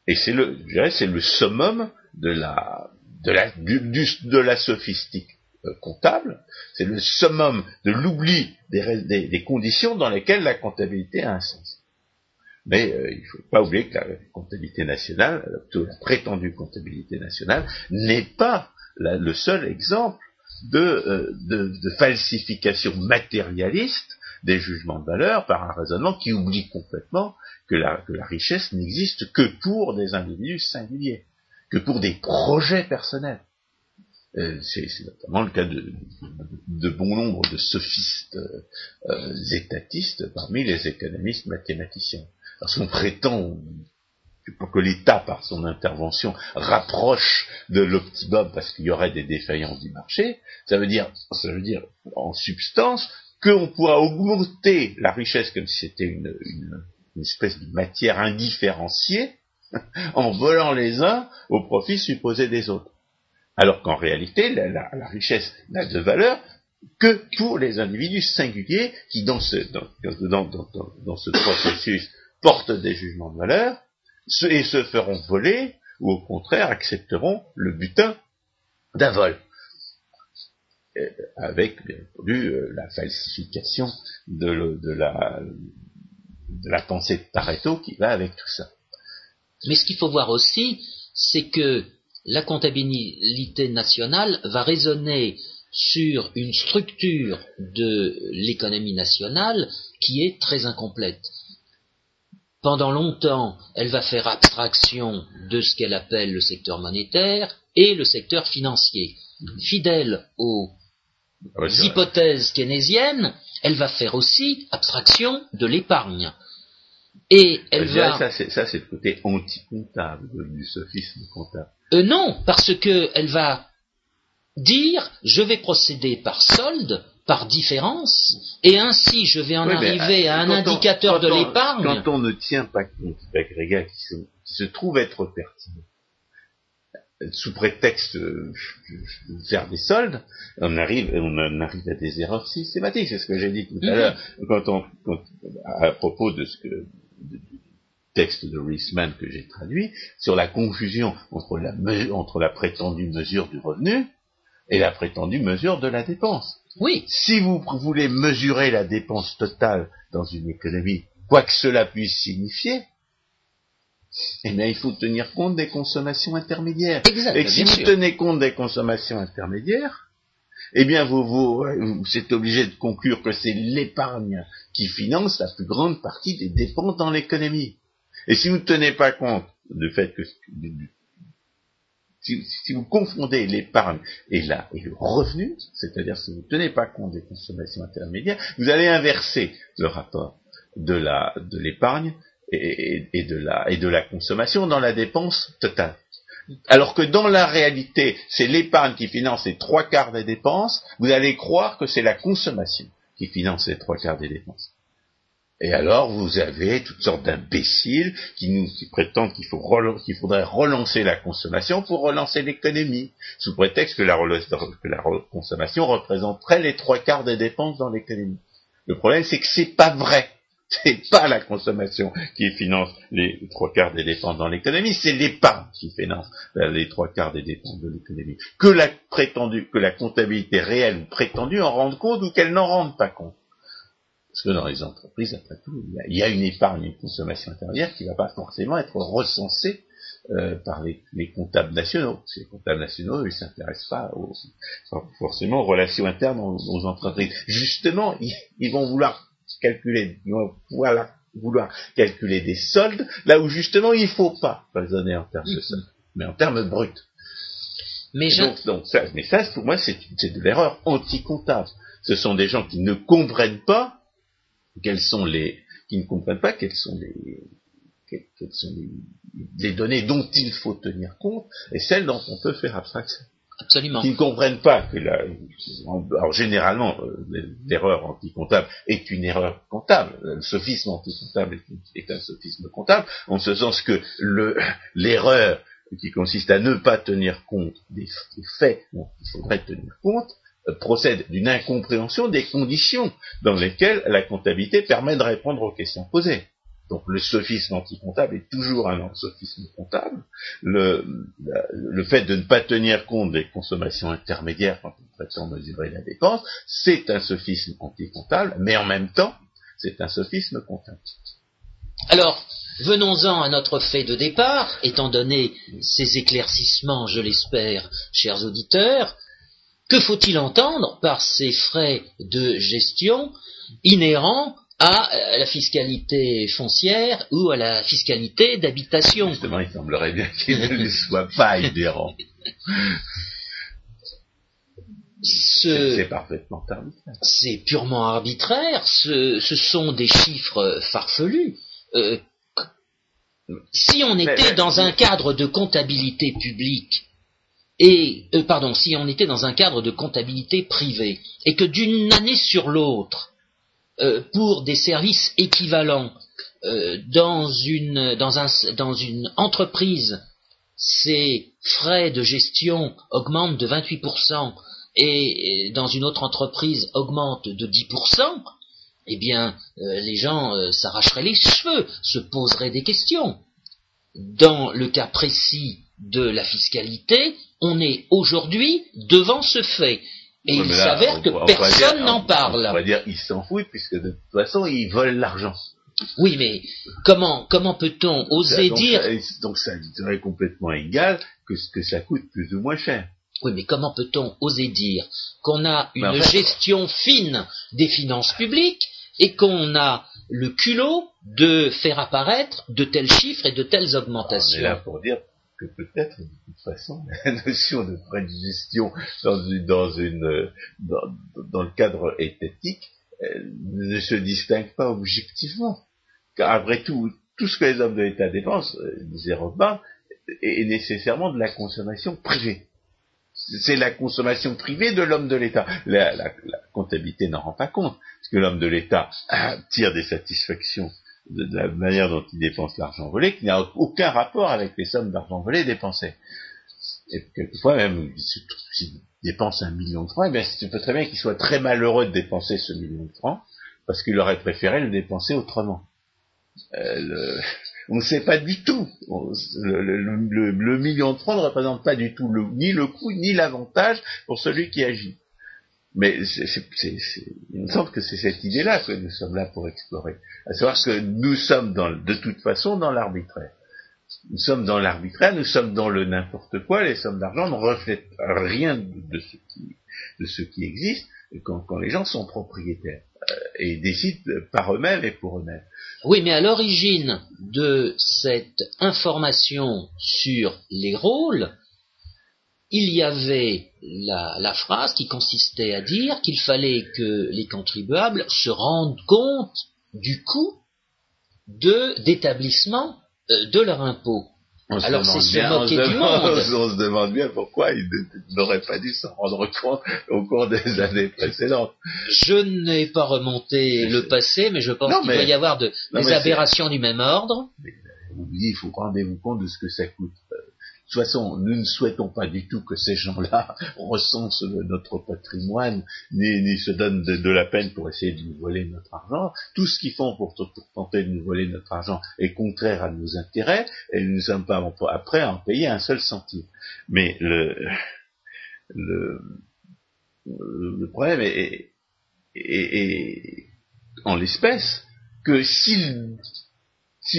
Et c'est le, je dirais, c'est le summum de la de la de la sophistique euh, comptable, c'est le summum de l'oubli des, des conditions dans lesquelles la comptabilité a un sens. Mais euh, il ne faut pas oublier que la comptabilité nationale, plutôt la prétendue comptabilité nationale, n'est pas le seul exemple euh, de, falsification matérialiste des jugements de valeur par un raisonnement qui oublie complètement que la, que la richesse n'existe que pour des individus singuliers, que pour des projets personnels. Euh, c'est notamment le cas de, de, bon nombre de sophistes étatistes parmi les économistes mathématiciens parce qu'on prétend que l'État, par son intervention, rapproche de l'optimum parce qu'il y aurait des défaillances du marché, ça veut dire, ça veut dire en substance qu'on pourra augmenter la richesse comme si c'était une, espèce de matière indifférenciée en volant les uns au profit supposé des autres. Alors qu'en réalité, la, richesse n'a de valeur que pour les individus singuliers qui, dans ce, dans ce processus portent des jugements de valeur et se feront voler, ou au contraire accepteront le butin d'un vol. Euh, avec, bien entendu, euh, la falsification de, la, de la pensée de Pareto qui va avec tout ça. Mais ce qu'il faut voir aussi, c'est que la comptabilité nationale va raisonner sur une structure de l'économie nationale qui est très incomplète pendant longtemps, elle va faire abstraction de ce qu'elle appelle le secteur monétaire et le secteur financier. Fidèle aux ah hypothèses keynésiennes, elle va faire aussi abstraction de l'épargne. Et elle va... Ça, c'est le côté anti-comptable du sophisme comptable. Euh, non, parce qu'elle va dire, je vais procéder par solde par différence, et ainsi je vais en arriver à un indicateur de l'épargne. Quand on ne tient pas compte d'agrégat qui, se, trouve être pertinent, sous prétexte de faire des soldes, on arrive, on arrive à des erreurs systématiques. C'est ce que j'ai dit tout à mhm. l'heure quand on, à propos de ce que du texte de Reisman que j'ai traduit sur la confusion entre la, entre la prétendue mesure du revenu et la prétendue mesure de la dépense. Oui. Si vous voulez mesurer la dépense totale dans une économie, quoi que cela puisse signifier, eh bien, il faut tenir compte des consommations intermédiaires. et si vous tenez compte des consommations intermédiaires, eh bien, vous, vous, êtes obligé de conclure que c'est l'épargne qui finance la plus grande partie des dépenses dans l'économie. Et si vous ne tenez pas compte du fait que si, vous confondez l'épargne et, et le revenu, c'est-à-dire si vous ne tenez pas compte des consommations intermédiaires, vous allez inverser le rapport de l'épargne et, de la, et de la consommation dans la dépense totale. alors que dans la réalité, c'est l'épargne qui finance les trois quarts des dépenses, vous allez croire que c'est la consommation qui finance les trois quarts des dépenses. Et alors, vous avez toutes sortes d'imbéciles qui, nous, prétendent qu'il faudrait relancer la consommation pour relancer l'économie, sous prétexte que la, que la consommation représenterait les trois quarts des dépenses dans l'économie. Le problème, c'est que c'est pas vrai. C'est pas la consommation qui finance les trois quarts des dépenses dans l'économie, c'est l'épargne qui finance les trois quarts des dépenses de l'économie. Que la prétendue, que la comptabilité réelle ou prétendue en rende compte ou qu'elle n'en rende pas compte. Parce que dans les entreprises, après tout, il y a, une épargne, une consommation intermédiaire qui ne va pas forcément être recensée euh, par les, comptables nationaux. les comptables nationaux, ils s'intéressent pas aux, forcément aux relations internes aux, entreprises. Justement, ils, vont vouloir calculer, ils vont pouvoir vouloir calculer des soldes là où justement il ne faut pas raisonner en termes de soldes, mais en termes bruts. Mais, donc, ça, mais ça, pour moi, c'est de l'erreur anti-comptable. Ce sont des gens qui ne comprennent pas quelles sont les, qui ne comprennent pas quelles sont les, quelles sont les, données dont il faut tenir compte et celles dont on peut faire abstraction. Absolument. Qui ne comprennent pas que la, alors généralement, euh, l'erreur anti-comptable est une erreur comptable. Le sophisme anti-comptable est, un sophisme comptable, en ce sens que l'erreur qui consiste à ne pas tenir compte des, des faits dont il faudrait tenir compte procède d'une incompréhension des conditions dans lesquelles la comptabilité permet de répondre aux questions posées. Donc le sophisme anti-comptable est toujours un sophisme comptable. Le, le, fait de ne pas tenir compte des consommations intermédiaires quand on prétend mesurer la dépense, c'est un sophisme anti-comptable, mais en même temps, c'est un sophisme comptable. Alors, venons-en à notre fait de départ, étant donné ces éclaircissements, je l'espère, chers auditeurs, que faut-il entendre par ces frais de gestion inhérents à la fiscalité foncière ou à la fiscalité d'habitation? Justement, il semblerait bien qu'ils ne soient pas inhérents. C'est parfaitement arbitraire. C'est purement arbitraire. Ce, sont des chiffres farfelus. Euh, si on était dans un cadre de comptabilité publique et euh, pardon, si on était dans un cadre de comptabilité privée et que d'une année sur l'autre, euh, pour des services équivalents euh, dans, une, dans, un, dans une entreprise, ces frais de gestion augmentent de 28% et dans une autre entreprise augmentent de 10%, eh bien, les gens s'arracheraient les cheveux, se poseraient des questions. Dans le cas précis de la fiscalité, on est aujourd'hui devant ce fait. Et il s'avère que personne n'en parle. On va dire ils s'en foutent puisque de toute façon ils volent l'argent. Oui, mais comment comment peut-on oser dire donc ça serait complètement égal que ce que ça coûte plus ou moins cher. Oui, mais comment peut-on oser dire qu'on a une gestion fine des finances publiques et qu'on a le culot de faire apparaître de tels chiffres et de telles augmentations. On est là pour dire que peut-être, de toute façon, la notion de frais de gestion dans, le cadre étatique ne se distingue pas objectivement. Car après tout, tout ce que les hommes de l'État dépensent, euh, disait Robin, est nécessairement de la consommation privée. C'est la consommation privée de l'homme de l'État. La, la, comptabilité n'en rend pas compte, parce que l'homme de l'État tire des satisfactions de, la manière dont il dépense l'argent volé, qui n'a aucun rapport avec les sommes d'argent volé dépensées. Et quelquefois même, s'il dépense un million de francs, eh bien, tu peux très bien qu'il soit très malheureux de dépenser ce million de francs, parce qu'il aurait préféré le dépenser autrement. Euh, on ne sait pas du tout. Le, million de francs ne représente pas du tout ni le coût ni l'avantage pour celui qui agit. Mais il me semble que c'est cette idée-là que nous sommes là pour explorer. À savoir que nous sommes dans, de toute façon dans l'arbitraire. Nous sommes dans l'arbitraire, nous sommes dans le n'importe quoi, les sommes d'argent ne reflètent rien de, ce, qui, de ce qui existe quand, quand les gens sont propriétaires euh, et décident par eux-mêmes et pour eux-mêmes. Oui, mais à l'origine de cette information sur les rôles, il y avait la, phrase qui consistait à dire qu'il fallait que les contribuables se rendent compte du coût de d'établissement euh, de leur impôt. Alors c'est se moquer du monde. On se demande bien pourquoi il n'aurait pas dû s'en rendre compte au cours des années précédentes. Je n'ai pas remonté le passé, mais je pense qu'il doit y avoir de, des aberrations du même ordre. Mais, euh, il faut rendez-vous compte de ce que ça coûte. Euh, toute façon, nous ne souhaitons pas du tout que ces gens-là recensent notre patrimoine, ni, se donnent de, la peine pour essayer de nous voler notre argent. Tout ce qu'ils font pour, tenter de nous voler notre argent est contraire à nos intérêts, et nous ne sommes pas prêts à en payer un seul centime. Mais le, le, problème est, est en l'espèce que s'ils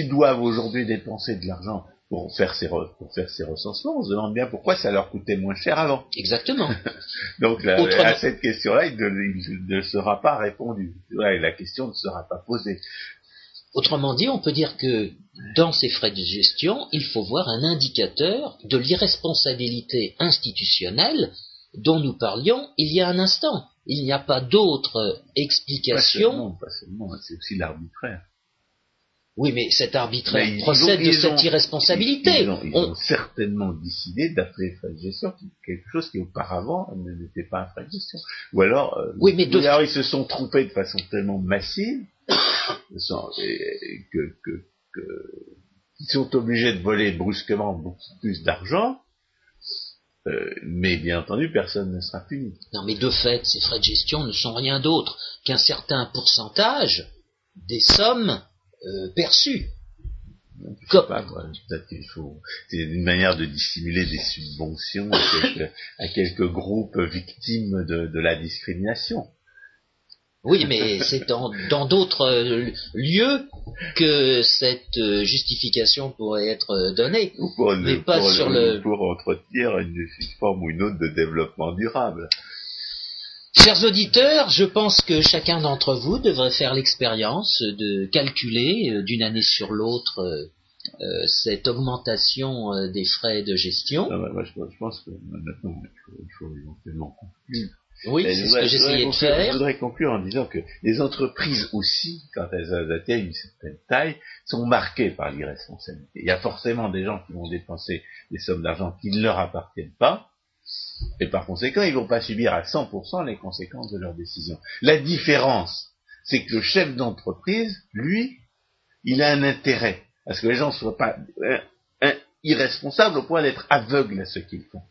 doivent aujourd'hui dépenser de l'argent pour faire ces pour faire ces recensements, on se demande bien pourquoi ça leur coûtait moins cher avant. Exactement. Donc à cette question-là, il, ne, sera pas répondu. la question ne sera pas posée. Autrement dit, on peut dire que dans ces frais de gestion, il faut voir un indicateur de l'irresponsabilité institutionnelle dont nous parlions il y a un instant. Il n'y a pas d'autre explication. Pas seulement, c'est aussi l'arbitraire. Oui, mais cet arbitraire procède de cette irresponsabilité. Ils, ont, certainement décidé d'appeler frais de gestion quelque chose qui auparavant n'était pas un frais de gestion. Ou alors, euh, oui, mais ils se sont trompés de façon tellement massive que, sont obligés de voler brusquement beaucoup plus d'argent. Euh, mais bien entendu, personne ne sera puni. Non, mais de fait, ces frais de gestion ne sont rien d'autre qu'un certain pourcentage des sommes euh, perçu. peut-être qu'il faut. C'est une manière de dissimuler des subventions à quelques, groupes victimes de, la discrimination. Oui, mais c'est dans d'autres euh, lieux que cette euh, justification pourrait être donnée, pour, mais pas sur le, pour entretenir une forme ou une autre de développement durable. Chers auditeurs, je pense que chacun d'entre vous devrait faire l'expérience de calculer euh, d'une année sur l'autre euh, euh, cette augmentation des frais de gestion. moi, je, pense que maintenant, il faut, éventuellement conclure. Oui, c'est ce que j'essayais de faire. Je voudrais conclure en disant que les entreprises aussi, quand elles atteignent une certaine taille, sont marquées par l'irresponsabilité. Il y a forcément des gens qui vont dépenser des sommes d'argent qui ne leur appartiennent pas, et par conséquent, ils ne vont pas subir à 100% les conséquences de leurs décisions. La différence, c'est que le chef d'entreprise, lui, il a un intérêt à ce que les gens ne soient pas euh, irresponsables au point d'être aveugles à ce qu'ils font.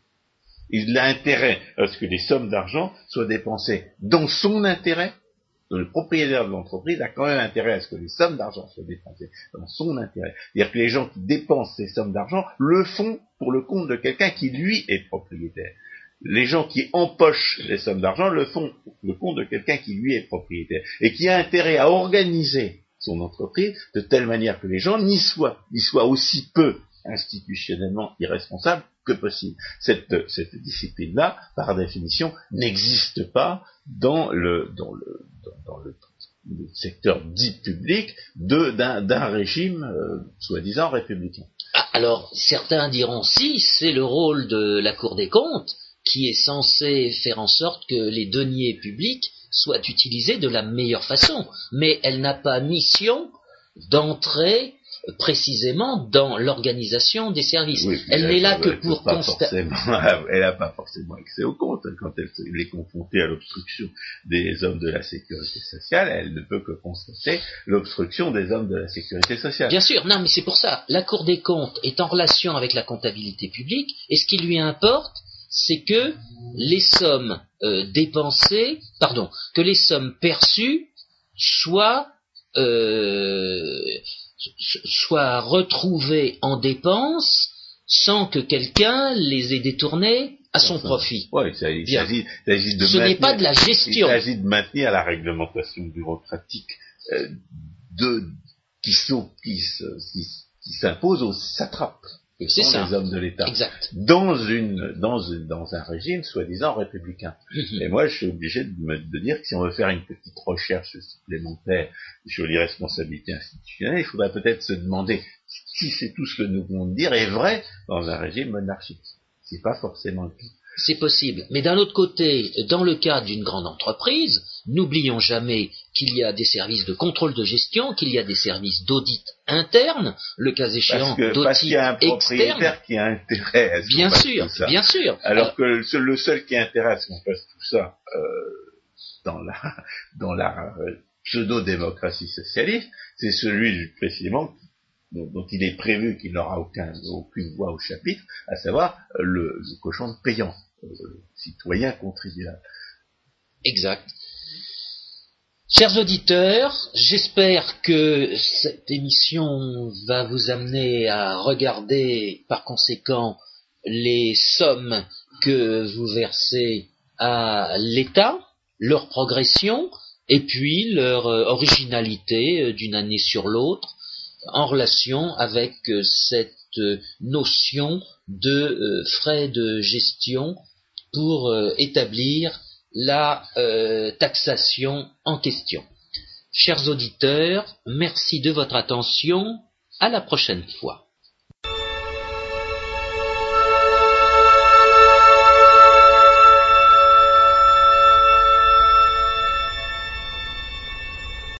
Il a intérêt à ce que les sommes d'argent soient dépensées dans son intérêt. Le propriétaire de l'entreprise a quand même intérêt à ce que les sommes d'argent soient dépensées dans son intérêt. C'est-à-dire que les gens qui dépensent ces sommes d'argent le font pour le compte de quelqu'un qui, lui, est propriétaire les gens qui empochent les sommes d'argent le font pour le compte de quelqu'un qui lui est propriétaire et qui a intérêt à organiser son entreprise de telle manière que les gens n'y soient, n'y soient aussi peu institutionnellement irresponsables que possible. Cette, discipline-là, par définition, n'existe pas dans le, dans, le, secteur dit public d'un régime euh, soi-disant républicain. Alors, certains diront si, c'est le rôle de la Cour des comptes qui est censé faire en sorte que les deniers publics soient utilisés de la meilleure façon, mais elle n'a pas mission d'entrer précisément dans l'organisation des services. elle n'est là que pour constater. Elle n'a pas forcément accès au compte. Quand elle, est confrontée à l'obstruction des hommes de la sécurité sociale, elle ne peut que constater l'obstruction des hommes de la sécurité sociale. Bien sûr, non, mais c'est pour ça. La Cour des comptes est en relation avec la comptabilité publique, et ce qui lui importe, c'est que les sommes euh, dépensées, pardon, que les sommes perçues soient, euh, soient retrouvées en dépenses sans que quelqu'un les ait détournées à son profit. Oui, il s'agit de Ce n'est pas de la gestion. Il s'agit de maintenir la réglementation bureaucratique euh, de, qui, qui, qui s'impose aux satrapes c'est ça. les hommes de l'État. Dans, une, dans, dans un régime soi-disant républicain. Mhm. Et moi, je suis obligé de, me, de dire que si on veut faire une petite recherche supplémentaire sur l'irresponsabilité institutionnelle, il faudrait peut-être se demander si c'est tout ce que nous venons de dire est vrai dans un régime monarchique. C'est pas forcément le cas. C'est possible. Mais d'un autre côté, dans le cas d'une grande entreprise, n'oublions jamais qu'il y a des services de contrôle de gestion, qu'il y a des services d'audit interne, le cas échéant d'audit externe. qui a intérêt à ce Bien sûr, tout ça. bien sûr. Alors, que le seul, le seul qui intéresse qu'on fasse tout ça euh, dans la, dans la euh, pseudo-démocratie socialiste, c'est celui précisément dont, il est prévu qu'il n'aura aucun, aucune voix au chapitre, à savoir euh, le, le cochon de payant, euh, citoyen contribuable. Exact. Chers auditeurs, j'espère que cette émission va vous amener à regarder par conséquent les sommes que vous versez à l'État, leur progression, et puis leur euh, originalité d'une année sur l'autre en relation avec euh, cette notion de frais de gestion pour établir la taxation en question. Chers auditeurs, merci de votre attention. À la prochaine fois.